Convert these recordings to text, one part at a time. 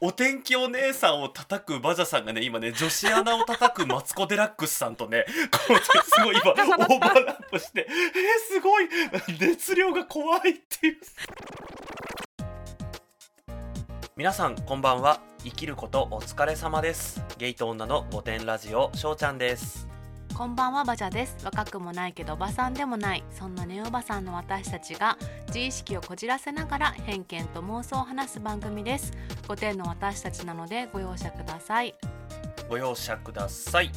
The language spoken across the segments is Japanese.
お天気お姉さんを叩くバジャさんがね今ね女子アナを叩くマツコ・デラックスさんとねこうすごい今 オーバーラップしてえー、すごい熱量が怖いっていう。皆さんこんばんは。生きることお疲れ様です。ゲイと女の御殿ラジオしょうちゃんですこんばんはバジャです。若くもないけどおばさんでもない。そんなネオバさんの私たちが自意識をこじらせながら偏見と妄想を話す番組です。5点の私たちなのでご容赦ください。ご容赦ください。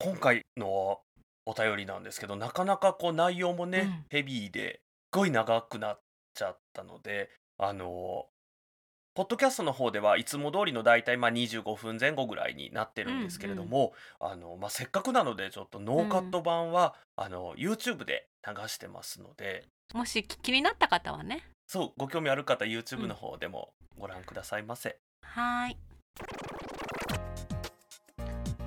今回のお便りなんですけどなかなかこう内容もね、うん。ヘビーですごい長くなっちゃったのであのポッドキャストの方ではいつも通りの大体まあ25分前後ぐらいになってるんですけれども、あのまあ、せっかくなのでちょっとノーカット版は、あの YouTube で流してますので。もし気になった方はね。そうご興味ある方 YouTube の方でもご覧くださいませ。はーい。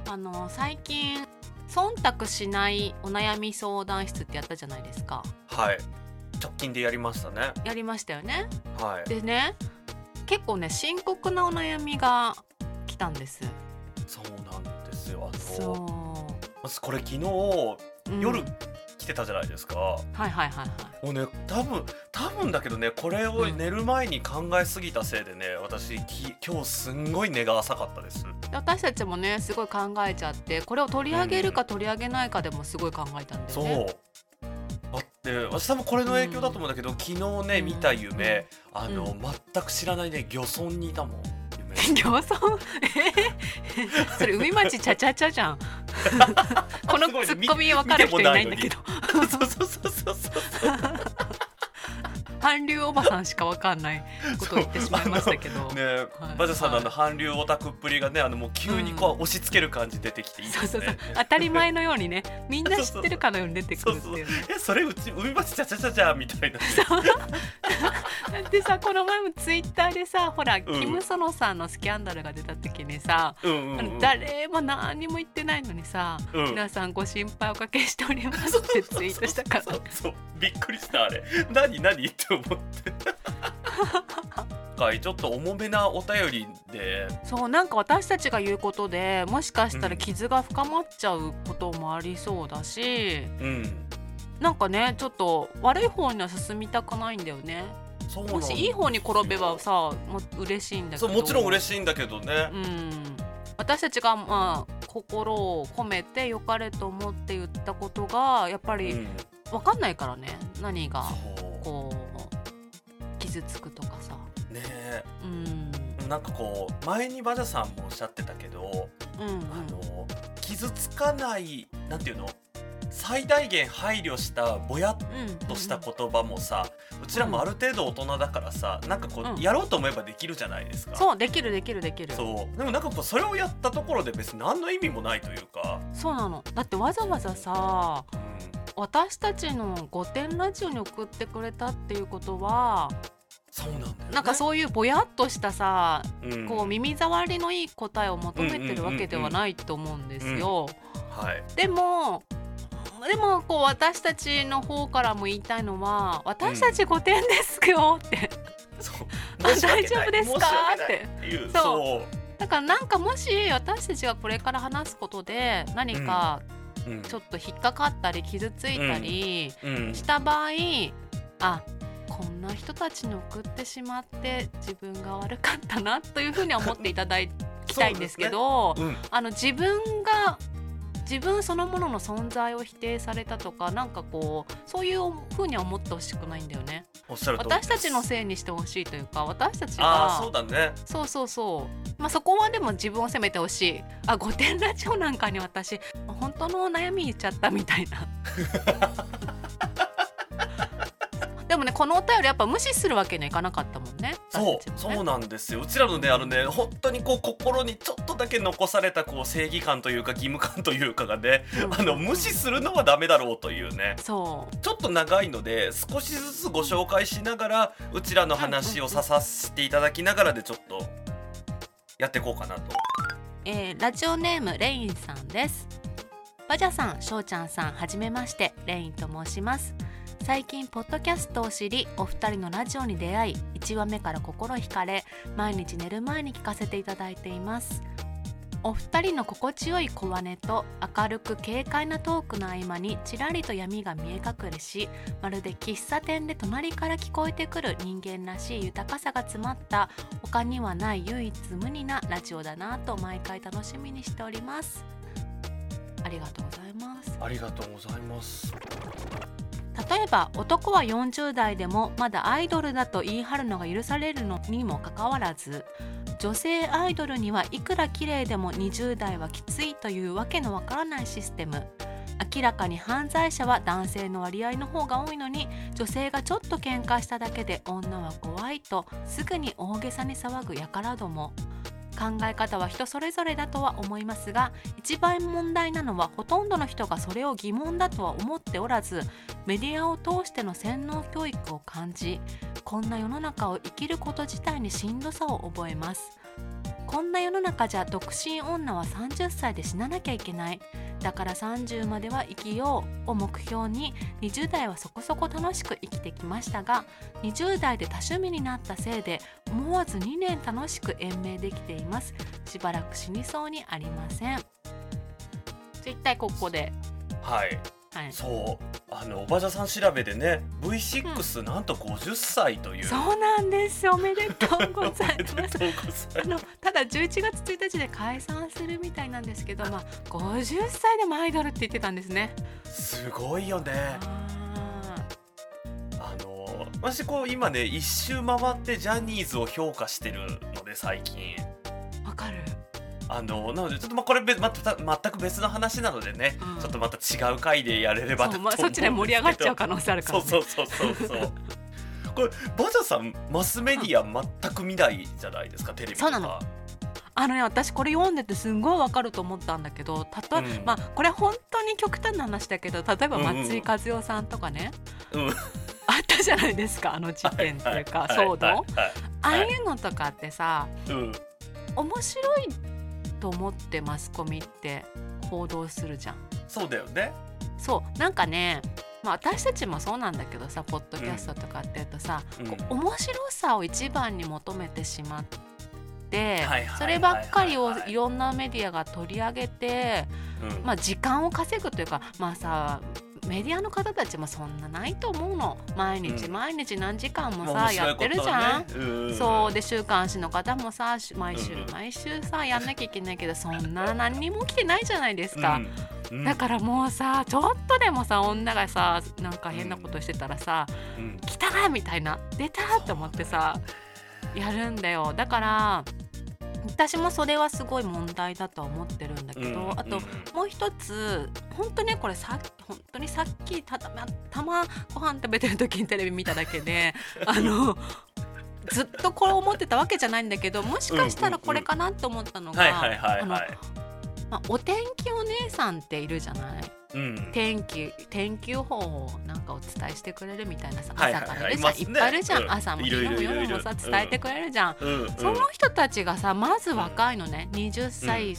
あの最近忖度しないお悩み相談室ってやったじゃないですか。はい。直近でやりましたね。やりましたよね。はい。でね結構ね深刻なお悩みが来たんですそうなんですよ。あずこれ昨日う、うん夜来てたじゃないですか。はいはいはいはいもうね多分多分だけどねこれを寝る前に考えすぎたせいでね私き今日すんごい寝が浅かったです。で私たちもねすごい考えちゃってこれを取り上げるか取り上げないかでもすごい考えたんだそうよね。。だって私多分これの影響だと思うんだけど、昨日ねうん。見た夢、あの、うん。全く知らないね漁村にいたもん。夢 漁村？え ーそれ海町ちゃちゃちゃじゃん。このツッコミ分かる人いないんだけど。そうそうそうそうそう。韓流おばさんしか分かんないことを言ってしまいましたけど、ね、はい。バジャさんのあのは韓流オタクっぷりがねあのもう急にこう押し付ける感じ出てきていいで。すね。そうそうそう。当たり前のようにねみんな知ってるかのように出てくるっていうね。えそれうち海町ちゃちゃちゃちゃみたいな、ね。だってさこの前もツイッターでさほら、ん。キム・ソノさんのスキャンダルが出た時にさ、うんうんうん。誰も何にも言ってないのにさ、うん。皆さんご心配おかけしておりますってツイートしたから。そうそうびっくりしたあれ。何何って思って。はいちょっと重めなお便りで。そうなんか私たちが言うことでもしかしたら傷が深まっちゃうこともありそうだし、うん。なんかねちょっと悪い方には進みたくないんだよね。もしいい方に転べばさも嬉しいんだけど。そうもちろん嬉ししいんだけどね。う、ん。私たちがまあ心を込めて良かれと思って言ったことがやっぱりうん。分かんないからね何が。こう傷つくとかさ。ねえ。うん。なんかこう前にバジャさんもおっしゃってたけど、うんうん。あの傷つかないなんていうの？最大限配慮したぼやっうんとした言葉もさ、うちらもある程度大人だからさなんかこう、うん。やろうと思えばできるじゃないですか。そうできるできるできる。そう。でもなんかこうそれをやったところで別に何の意味もないというか、そうなの。だってわざわざさうん、私たちの「御殿ラジオ」に送ってくれたっていうことはそうなんだよ、ね、なんかそういうぼやっとしたさ、うん、こう耳障りのいい答えを求めてるわけではないと思うんですよ。はいでもでもこう私たちの方からも言いたいのは私たち御殿ですよって、そう。あ大丈夫ですか？って。そう。だからなんかもし私たちがこれから話すことで何かうん。ちょっと引っかかったり傷ついたりうん。した場合、あこんな人たちに送ってしまって自分が悪かったなというふうには思っていただきたいんですけど うん。あの自分が自分そのものの存在を否定されたとかなんかこうそういうふうには思ってほしくないんだよね。私たちのせいにしてほしいというか私たちああそうがだね。そうそうそう。まあそこはでも自分を責めてほしい。あ御殿ラジオなんかに私本当の悩み言っちゃったみたいな でもねこのお便りやっぱ無視するわけにはいかなかったもんね。そうね。そうなんですよ。うちらのねあのね本当にこう心にちょっとだけ残されたこう正義感というか義務感というかがねうん。あの無視するのはダメだろうというね。そう。ちょっと長いので少しずつご紹介しながらうちらの話をささせていただきながらでちょっとやっていこうかなと。えーラジオネームレインさんです。バジャさん、しょうちゃんさん、はじめましてレインと申します最近ポッドキャストを知りお二人のラジオに出会い1話目から心惹かれ毎日寝る前に聞かせていただいています。お二人の心地よい小姉と明るく軽快なトークの合間にちらりと闇が見え隠れしまるで喫茶店で隣から聞こえてくる人間らしい豊かさが詰まった他にはない唯一無二なラジオだなと毎回楽しみにしております。ありがとうございます。ありがとうございます。例えば男は40代でもまだアイドルだと言い張るのが許されるのにもかかわらず女性アイドルにはいくら綺麗でも20代はきついというわけのわからないシステム。明らかに犯罪者は男性の割合の方が多いのに女性がちょっと喧嘩しただけで女は怖いとすぐに大げさに騒ぐ輩ども。考え方は人それぞれだとは思いますが一番問題なのはほとんどの人がそれを疑問だとは思っておらずメディアを通しての洗脳教育を感じこんな世の中を生きること自体にしんどさを覚えます。こんな世の中じゃ独身女は30歳で死ななきゃいけない。だから30までは生きようを目標に20代はそこそこ楽しく生きてきましたが20代で多趣味になったせいで思わず2年楽しく延命できています。しばらく死にそうにありません。一体ここで。はい。はい。そう。あのおばあさん調べでね V6 なんと50歳という、そうなんです。おめでとうございます。あのただ11月1日で解散するみたいなんですけど、まあ、50歳でもアイドルって言ってたんですね。ますすごいよね。ああの私こう今ね一周回ってジャニーズを評価してるので最近。あのなのでちょっとまあこれ別また全く別の話なのでね、うん。ちょっとまた違う回でやれればと思うんまあ、そっちで盛り上がっちゃう可能能性あるから、ね。そうそうそうそうそう。これバジャさんマスメディア全く見ないじゃないですかテレビとか。そうなの。あのね私これ読んでてすんごいわかると思ったんだけど例え、うん。まあこれ本当に極端な話だけど例えばうんうん。松井和代さんとかね、うん。あったじゃないですかあの事件っていうかはい騒動、はいはいああいうのとかってさうん。面白いと思ってマスコミって報道するじゃん。そうだよね。そうなんかねまあ、私たちもそうなんだけどさポッドキャストとかっていうとさ、うん。こう面白さを一番に求めてしまって、そればっかりをいろんなメディアが取り上げて、うん。まあ、時間を稼ぐというかまあさメディアの方たちもそんなないと思うの。毎日うん。毎日何時間もさ、やってるじゃん。うん。そう。で週刊誌の方もさし毎週うん。毎週さやんなきゃいけないけどそんな何にも起きてないじゃないですか。うん。うん。だからもうさちょっとでもさ女がさなんか変なことしてたらさうん「来た!」みたいな「出た!」って思ってさやるんだよ。だから私もそれはすごい問題だとは思ってるんだけど、うんあとうんもう一つ本当ねこれさっき本当にさっきただたまご飯食べてる時にテレビ見ただけで あのずっとこれ思ってたわけじゃないんだけどもしかしたらこれかなって思ったのが、お天気お姉さんっているじゃない？うん。天気天気予報をなんかお伝えしてくれるみたいなさ朝からいるじゃん、はいっぱいいるじゃん、うん。朝も昼も夜もさ伝えてくれるじゃん、うん。うん。その人たちがさまず若いのね。20歳、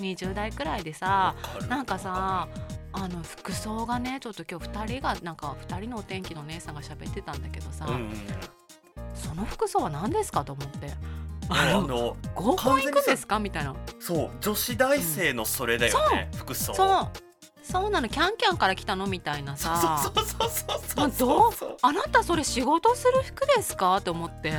20代くらいでさなんかさあの服装がねちょっと今日2人がなんか2人のお天気のお姉さんが喋ってたんだけどさ、うんうんその服装は何ですかと思って。あの合コン行くんですか？みたいな。そう女子大生のそれだよね服装。そうそうなのキャンキャンから来たの？みたいなさ。そうそうそうそうまあそう？あなたそれ仕事する服ですか？と思って。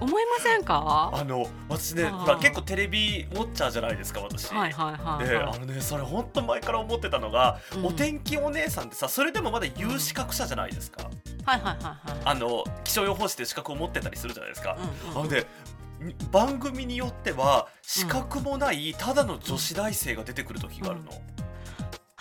思いませんか？あの私ね結構テレビウォッチャーじゃないですか私。はいはいはい、ではい。あのねそれ本当前から思ってたのが、うん。お天気お姉さんってさそれでもまだ有資格者じゃないですか、はいはいはいはい。あの気象予報士って資格を持ってたりするじゃないですか、うんうんあの番組によっては資格もないただの女子大生が出てくる時があるの、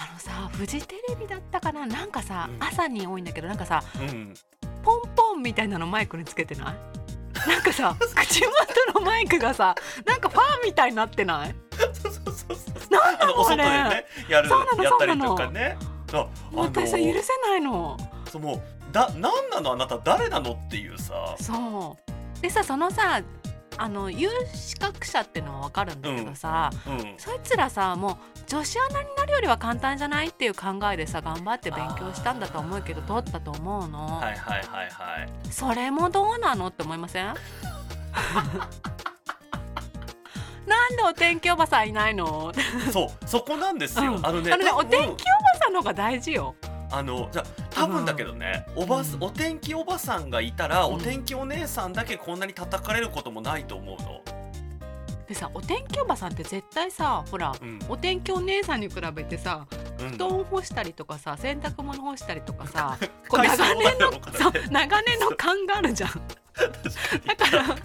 あのさフジテレビだったかな？なんかさ、うん。朝に多いんだけどなんかさうん、ポンポンみたいなのマイクにつけてない？なんかさ 口元のマイクがさなんかファンみたいになってない？そうそうそうそう。なんあのお外であれ。ねやるそうなのやったりそうなの。とかねああの私さ許せないの。そうもうだなんなの？あなた誰なの？っていうさ。そう。でさそのさあの有資格者っていうのは分かるんだけどさ、うんそいつらさもう女子アナになるよりは簡単じゃないっていう考えでさ頑張って勉強したんだと思うけど取ったと思うの、はいはいはいはい。それもどうなのって思いません？なんでお天気おばさんいないの？そうそこなんですよ、うん。あのねねお天気おばさんの方が大事よあのじゃあ多分だけどね、おばうん。お天気おばさんがいたら、うん。お天気お姉さんだけこんなに叩かれることもないと思うの。でさお天気おばさんって絶対さほらうん。お天気お姉さんに比べてさうん。布団干したりとかさ洗濯物干したりとかさ こ長年の長年の勘があるじゃん。だから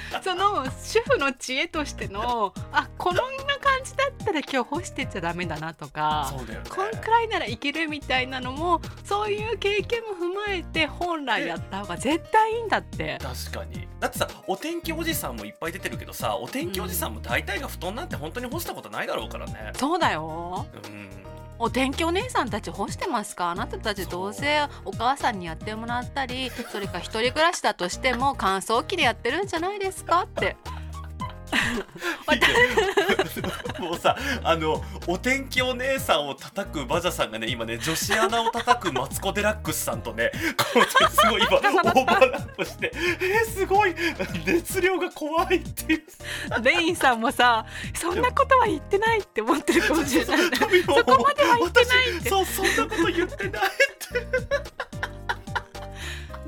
その主婦の知恵としてのあこんな感じだったら今日干してちゃダメだなとかそうだよね。こんくらいならいけるみたいなのもそういう経験も踏まえて本来やった方が絶対いいんだって。確かにだってさお天気おじさんもいっぱい出てるけどさお天気おじさんも大体が布団なんて本当に干したことないだろうからね。そうだようんお天気お姉さんたち干してますか？あなたたちどうせお母さんにやってもらったりそれか一人暮らしだとしても乾燥機でやってるんじゃないですか？って。もうさあのお天気お姉さんを叩くバジャさんがね今ね女子アナを叩くマツコ・デラックスさんとねこうねすごい今オーバーラップしてえー、すごい熱量が怖いっていう。レインさんもさそんなことは言ってないって思ってるかもしれない。ねそそこまでは言ってないって。そうそんなこと言ってない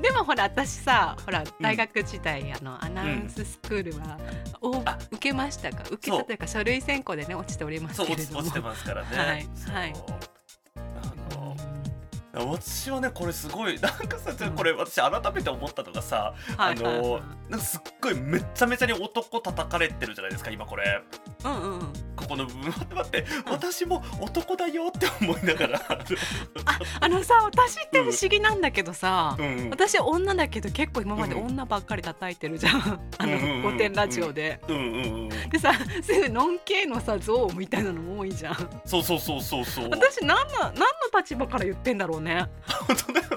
でもほら私さほら大学時代、あのアナウンススクールは、おあ。受けましたか？受けたというか書類選考でね落ちておりますけれども。落ち落ちてますからね。はいはい私はねこれすごいなんかさこれ私改めて思ったのがさ、あのなんかすっごいめっちゃめちゃに男叩かれてるじゃないですか今これ。うんうんうん。ここの部分。待って待って、私も男だよって思いながら。ああのさ私って不思議なんだけどさ、うんうん。私女だけど結構今まで女ばっかり叩いてるじゃん、あうんうんうん。の御殿ラジオで。でさすぐノン系のさ像みたいなのも多いじゃん。そうそうそうそうそう。私何の何の立場から言ってんだろうね。本当だよね。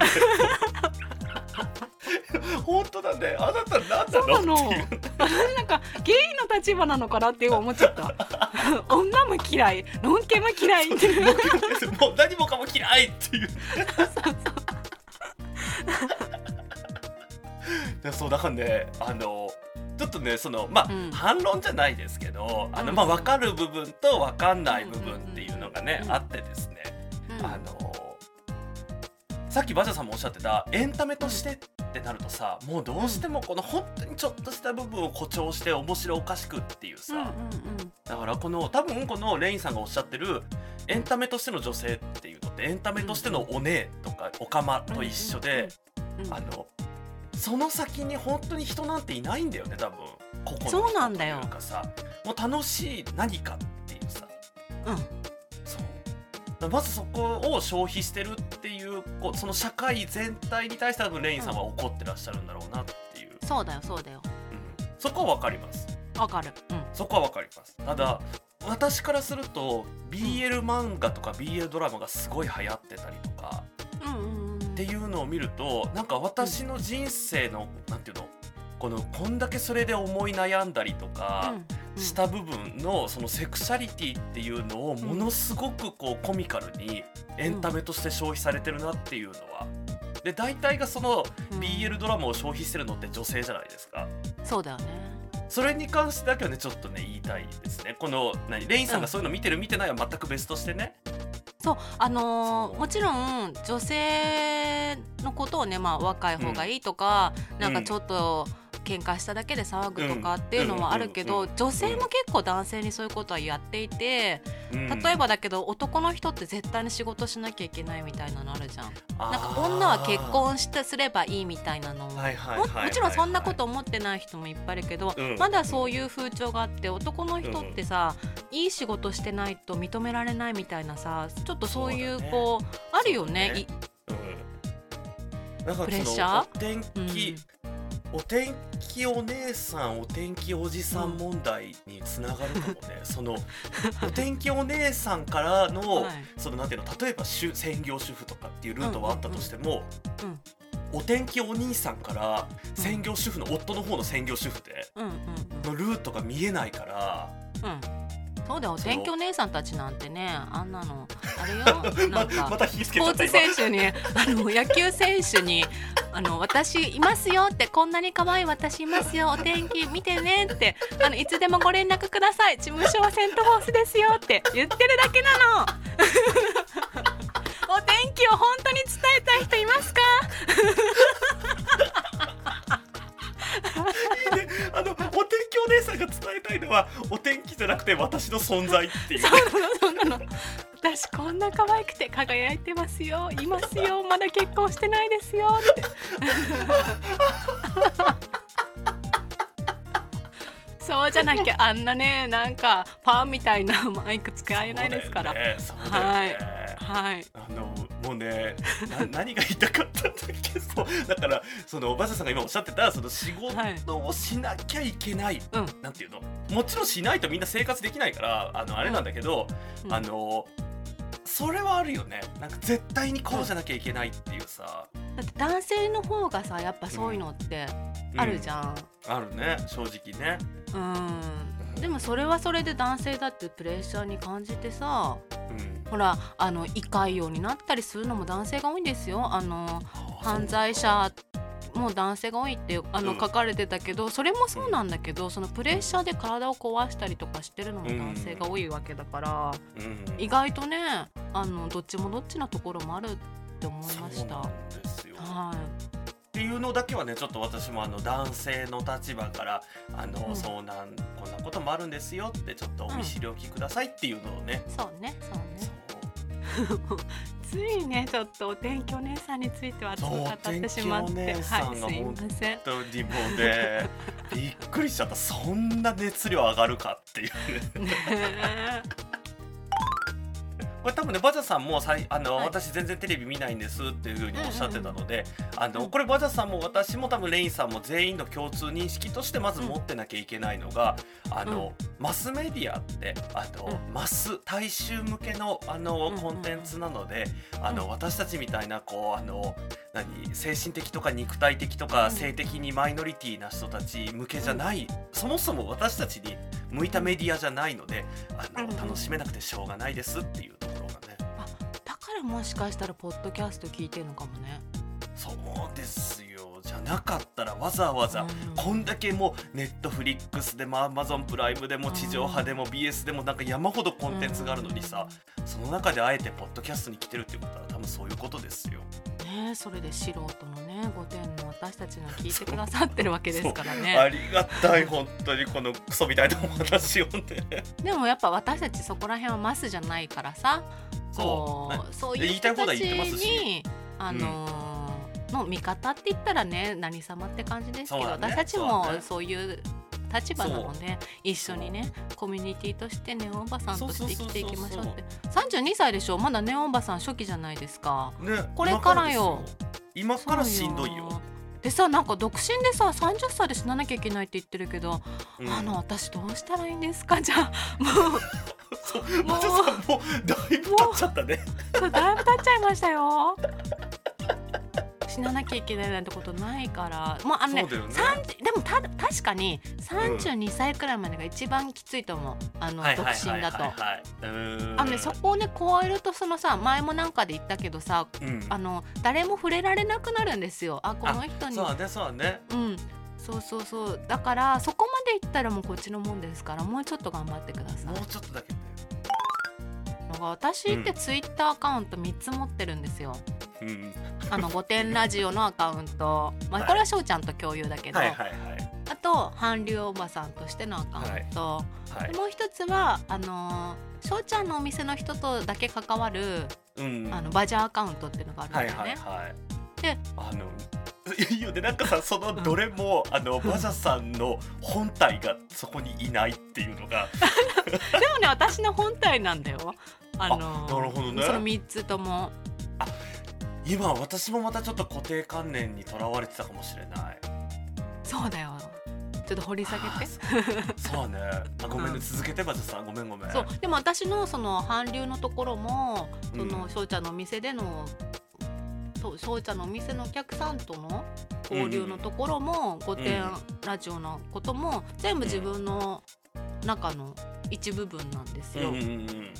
本当だね。あなた何そうなの。なんかゲイの立場なのかなって思っちゃった。女も嫌い。ノン系も嫌いっていう。もう何もかも嫌いっていう。でそうだからねあのちょっとねそのまあ、うん。反論じゃないですけどあの、うん。まあ、分かる部分と分かんない部分っていうのがね、うん。あってですね、うん。あのさっきバジャさんもおっしゃってたエンタメとしてってなるとさもうどうしてもこの本当にちょっとした部分を誇張して面白おかしくっていうさ、うんうんうん。だからこの多分このレインさんがおっしゃってるエンタメとしての女性っていうのってエンタメとしてのお姉とかおかまと一緒で、うんうんあのその先に本当に人なんていないんだよね多分。ここのそうなんだよ。人というかさもう楽しい何かっていうさ。うん。そう。まずそこを消費してるっていうこうその社会全体に対して多分レインさんは怒ってらっしゃるんだろうなっていう、そうだよそうだよ。うん。そこは分かります。わかる。うん。そこは分かります。ただ私からすると BL 漫画とか BL ドラマがすごい流行ってたりとかうんうんうん。っていうのを見るとなんか私の人生の、なんていうのこのこんだけそれで思い悩んだりとかうんした部分のそのセクシャリティっていうのをものすごくこうコミカルにエンタメとして消費されてるなっていうのは。で大体がそのうん BL ドラマを消費してるのって女性じゃないですか。そうだよねそれに関してだけはねちょっとね言いたいですね。この何？レインさんがそういうの見てる見てないは全く別としてね。そうあのーもちろん女性のことをねまあ若い方がいいとか、んなんかちょっと喧嘩しただけで騒ぐとかっていうのはあるけど、女性も結構男性にそういうことはやっていて、うん。例えばだけど男の人って絶対に仕事しなきゃいけないみたいなのあるじゃん。なんか女は結婚してすればいいみたいなの。ももちろんそんなこと思ってない人もいっぱいいるけど、うん。まだそういう風潮があって男の人ってさ、いい仕事してないと認められないみたいなさちょっとそういうこうあるよねプレッそシャー？のお天気、お姉さんお天気おじさん問題につながるかもね、そのお天気お姉さんからの、はい。そのなんていうの例えば主専業主婦とかっていうルートはあったとしても、うんお天気お兄さんから専業主婦の夫の方の専業主婦でうんうんのルートが見えないからそうだよ。お天気お姉さんたちなんてねあんなのあれよ。なまんかまたスポーツ選手にあの野球選手にあの私いますよってこんなに可愛い私いますよお天気見てねってあのいつでもご連絡ください。事務所はセントフォースですよって言ってるだけなの。お天気を本当に伝えたい人いますか？あのが伝えたいのはお天気じゃなくて私の存在っていう。そうなのそうなの。私こんな可愛くて輝いてますよ。いますよ。まだ結婚してないですよって。そうじゃなきゃあんなねなんかファンみたいなマイク使えないですから、そうだよね。はい。あのもうねな 何が言いたかったんだっけ？そう。だからそのおばあさんが今おっしゃってたその仕事をしなきゃいけない、うん。なんていうの？もちろんしないとみんな生活できないからあのあれなんだけど、うん。あのそれはあるよね。なんか絶対にこうじゃなきゃいけないっていうさ、だって男性の方がさやっぱそういうのってあるじん、ゃん。あるね。正直ねうん、でもそれはそれで男性だってプレッシャーに感じてさうん。ほらあの胃潰瘍になったりするのも男性が多いんですよ。あの犯罪者も男性が多いってあの、うん。書かれてたけどそれもそうなんだけどそのプレッシャーで体を壊したりとかしてるのも男性が多いわけだから、うん。意外とねあのどっちもどっちなところもあるって思いました。はっていうのだけはねちょっと私もあの男性の立場からあの、うん。そうなんこんなこともあるんですよってちょっとお見知りおきくださいっていうのをね、い、そうねそうそう。ね。ついねちょっとお天気お姉さんについては熱くそう語ってしまって。はい。すいません。本当にもうねびっくりしちゃった。そんな熱量上がるかっていう。ねねこれ多分ねバジャさんもさいあの、はい。私全然テレビ見ないんですっていうふうにおっしゃってたので、あのうんこれバジャさんも私も多分レインさんも全員の共通認識としてまず持ってなきゃいけないのが、あのマスメディアってあの、うマス大衆向けのあの、コンテンツなのであの、うん。私たちみたいなこうあの何精神的とか肉体的とか、うん。性的にマイノリティな人たち向けじゃない、そもそも私たちに向いたメディアじゃないのであの、楽しめなくてしょうがないですっていうところがね。あだからもしかしたらポッドキャスト聞いてるのかもね。そうですよじゃなかったらわざわざ、うんこんだけもうネットフリックスでもアマゾンプライムでも地上波でも BS でもなんか山ほどコンテンツがあるのにさ、その中であえてポッドキャストに来てるってことは多分そういうことですよ。ねそれで素人のね御殿の私たちが聞いてくださってるわけですからあね。りがたい本当にこのクソみたいなお話をね。でもやっぱ私たちそこら辺はマスじゃないからさこそう。うそういう言いたい放人たち題言ってますし。にあのーの味方って言ったらね何様って感じですけど、ね。私たちもそういう立場なので一緒にねコミュニティとしてネオおばさんとして生きていきましょうって。32歳でしょ？まだネオおばさん初期じゃないですか。ねこれからよ。今からしんどいよ。でさなんか独身でさ30歳で死ななきゃいけないって言ってるけど、うん。あの私どうしたらいいんですか？じゃあもう そうもうもうだいぶ経っちゃったね。そうだいぶ経っちゃいましたよ死ななきゃいけないなんてことないから。もうあのねそうだよね。30でもた確かに32歳くらいまでが一番きついと思う。あの独はいはい身だと。はいはい。はい。うーん。あのね、そこをね超えるとそのさ前もなんかで言ったけどさうん。あの誰も触れられなくなるんですよ。あこの人に。そうだねそうだね。うん。そうそうそう。だからそこまでいったらもうこっちのもんですからもうちょっと頑張ってください。もうちょっとだけね。なんか私ってツイッターアカウント3つ持ってるんですよ、うん。あの御殿ラジオのアカウント、まあ、これは翔ちゃんと共有だけど、はいはいはいあと韓流おばさんとしてのアカウント、はいで。もう一つはあのー翔ちゃんのお店の人とだけ関わるうん。あのバジャーアカウントっていうのがあるんだはいよね。はいはい。であのいいよねなんかさそのどれも、あのバジャさんの本体がそこにいないっていうのが でもね私の本体なんだよ。あのなるほどねその3つとも。今私もまたちょっと固定観念にとらわれてたかもしれない。そうだよ。ちょっと掘り下げて。そうね。あごめんね、うん続けてバジャさんごめんごめん。そうでも私のその韓流のところもそうんの翔ちゃんのお店でのとそうちゃんのお店のお客さんとの交流のところも、御殿ラジオのことも全部自分の中の一部分なんですよ。うんうんうん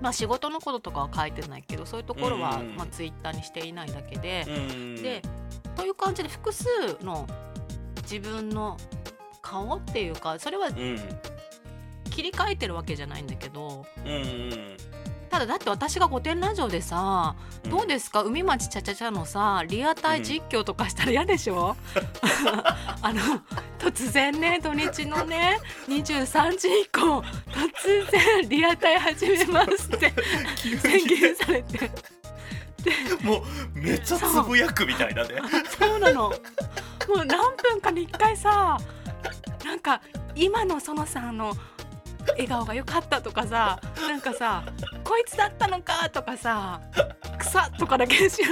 まあ仕事のこととかは書いてないけどそういうところは、まあ、ツイッターにしていないだけで、でという感じで複数の自分の顔っていうかそれはうん。切り替えてるわけじゃないんだけどうんうんただだって私が「御殿ラジオ」でさうん。どうですか？海町ちゃちゃちゃのさリアタイ実況とかしたら嫌でしょ、あの突然ね土日のね23時以降突然リアタイ始めますって急宣に言されて。もうめっちゃつぶやくみたいなね。そう。なの。もう何分かに1回さなんか今の園さんの笑顔が良かったとかさなんかさこいつだったのかとかさ草とかだけし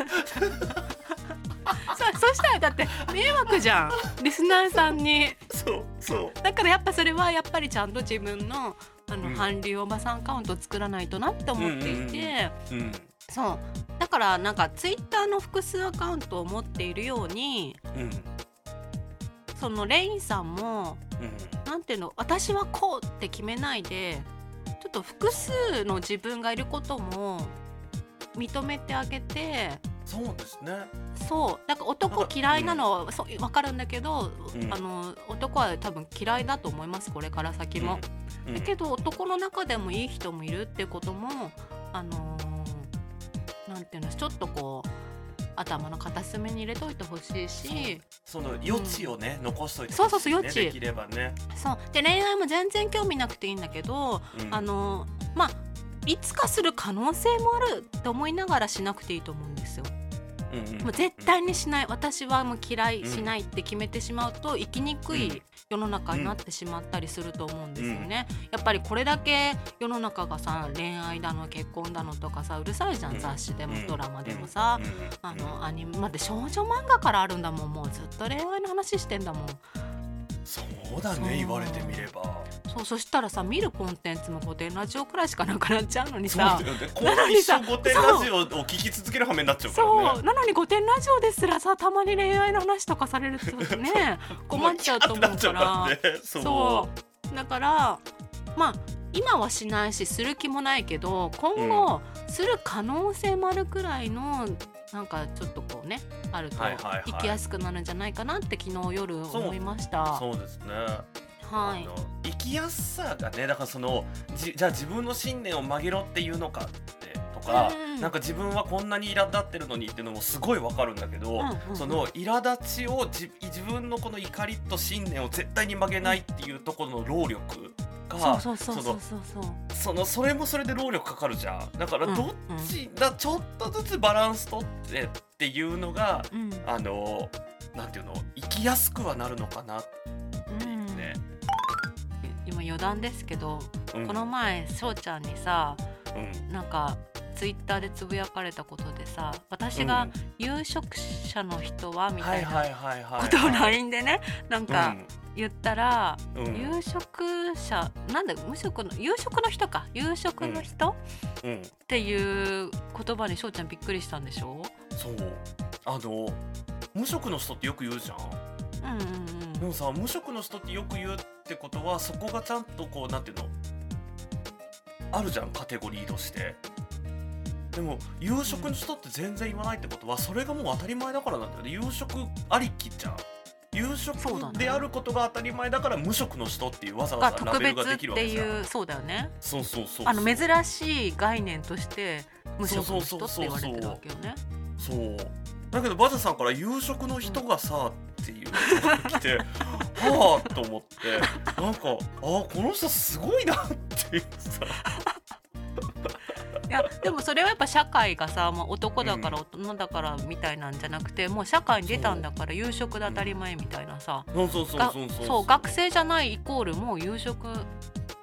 そそしたらだって迷惑じゃん。リスナーさんに。そうそう。だからやっぱそれはやっぱりちゃんと自分のあの、うん。韓流おばさんアカウントを作らないとなって思っていて、うん。そう。だからなんかツイッターの複数アカウントを持っているようにうん。そのレインさんもうん。なんていうの？私はこうって決めないでちょっと複数の自分がいることも認めてあげてそうですね。そう。だから男嫌いなのは、そう分かるんだけど、うん。あの男は多分嫌いだと思いますこれから先も。うん。だけど男の中でもいい人もいるってこともあのーなんていうのちょっとこう頭の片隅に入れといてほしいし。その余地をね、残しといてそうそうほしいねそう余地。できればね、そう。で恋愛も全然興味なくていいんだけど、うん。あのまあいつかする可能性もあるって思いながらしなくていいと思うんですよ。うんうん。もう絶対にしない。私はもう嫌いしないって決めてしまうと生きにくうんい世の中になってしまったりすると思うんですよね。やっぱりこれだけ世の中がさ恋愛だの結婚だのとかさうるさいじゃん、うん雑誌でもうん。ドラマでもさ、あのアニメまで少女漫画からあるんだもん。もうずっと恋愛の話してんだもん。そうだね言われてみれば。そうそしたらさ見るコンテンツも古典ラジオくらいしかなくなっちゃうのにそうよね。こな御殿ラジオを聞き続ける羽目になっちゃうからね。そう。なのに御殿ラジオですらさたまに恋愛の話とかされるとね 困っちゃうと思うから。ね。そう。そう。だからまあ今はしないしする気もないけど今後、する可能性もあるくらいのなんかちょっとこうねあるとはいはいはい。生きやすくなるんじゃないかなって昨日夜思いました。そうですね。はい。生きやすさがねだからそのじじゃあ自分の信念を曲げろっていうのかか、うんなんか自分はこんなに苛立ってるのにっていうのもすごいわかるんだけど、うんうんその苛立ちをじ自分のこの怒りと信念を絶対に曲げないっていうところの労力がそうそうそうそうそう。そうそのそれもそれで労力かかるじゃん。だからうんどっち、だちょっとずつバランス取ってっていうのがうん。あのなんていうの生きやすくはなるのかなって。う今余談ですけど、うん。この前翔ちゃんにさうん。なんかツイッターでつぶやかれたことでさ私が有職者の人はみたいなことを LINE でねなんか言ったら、うん。うん有職者なんだ無職の有職の人か。有職の人、うん。っていう言葉に翔ちゃんびっくりしたんでしょ？そう。あの無職の人ってよく言うじゃん。うんうんうん。でもさ無職の人ってよく言うってことはそこがちゃんとこうなんていうの？あるじゃんカテゴリーとしてでも夕食の人って全然言わないってことはそれがもう当たり前だからなんだよね。夕食ありきじゃん。夕食であることが当たり前だから無職の人っていうわざわがざラベルができるわてけじゃん。いうそうだよね。そうそうそうそう。あの珍しい概念として無職の人って言われてるわけよね。そうだけどバザさんから夕食の人がさっていうのが来て はあと思ってなんかあこの人すごいなっていうさ。いやでもそれはやっぱ社会がさ、まあ、男だから大人だからみたいなんじゃなくて、もう社会に出たんだから夕食で当たり前みたいなさ、そうそうそうがそうそう。そう学生じゃないイコールもう夕食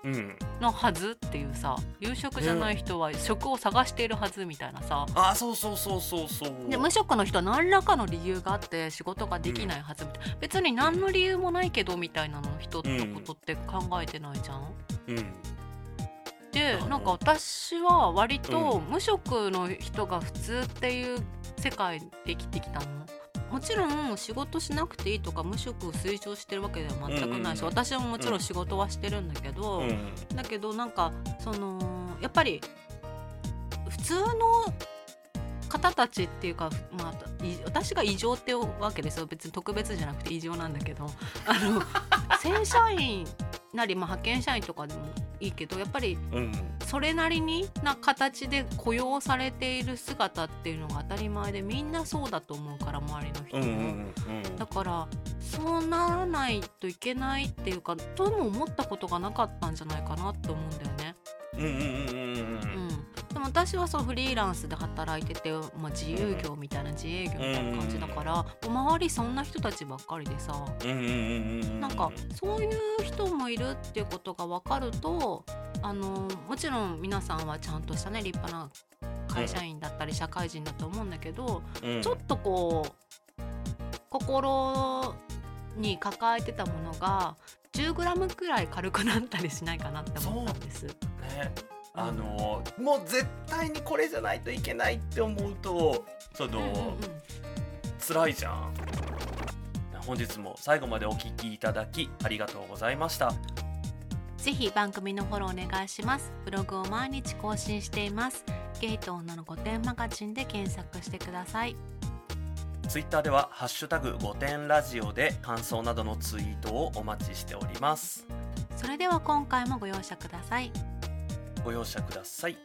うんのはずっていうさ。夕食じゃない人は職を探しているはずみたいなさ、あそうそうそうそうそう。で無職の人は何らかの理由があって仕事ができないはずみたいな、別に何の理由もないけどみたいなの人のことって考えてないじゃん。うんであのなんか私は割とうん。無職の人が普通っていう世界で生きてきたの。もちろん仕事しなくていいとか無職を推奨してるわけでは全くないし、私はもちろん仕事はしてるんだけど、うんだけどなんかそのやっぱり普通の方たちっていうか、まあ、い私が異常ってわけですよ。別に特別じゃなくて異常なんだけど。あの正社員なり、まあ、派遣社員とかでもいいけどやっぱりうんそれなりにな形で雇用されている姿っていうのが当たり前でみんなそうだと思うから周りの人も。うんうんうんだからそうならないといけないっていうかとも思ったことがなかったんじゃないかなって思うんだよね。うんうんうん、でも私はそうフリーランスで働いてて、まあ、自由業みたいな自営業みたいな感じだから、もう周りそんな人たちばっかりでさうんなんかそういう人もいるっていうことが分かるとあのもちろん皆さんはちゃんとしたね立派な会社員だったり社会人だと思うんだけど、うん。ちょっとこう心に抱えてたものが 10g くらい軽くなったりしないかなって思ったんです。ねあのもう絶対にこれじゃないといけないって思うとその、うんうんうん辛いじゃん本日も最後までお聞きいただきありがとうございましたぜひ番組のフォローお願いします。ブログを毎日更新しています。ゲイと女の5点マガジンで検索してください。ツイッターではハッシュタグ5点ラジオで感想などのツイートをお待ちしておりますそれでは今回もご容赦ください。ご容赦ください。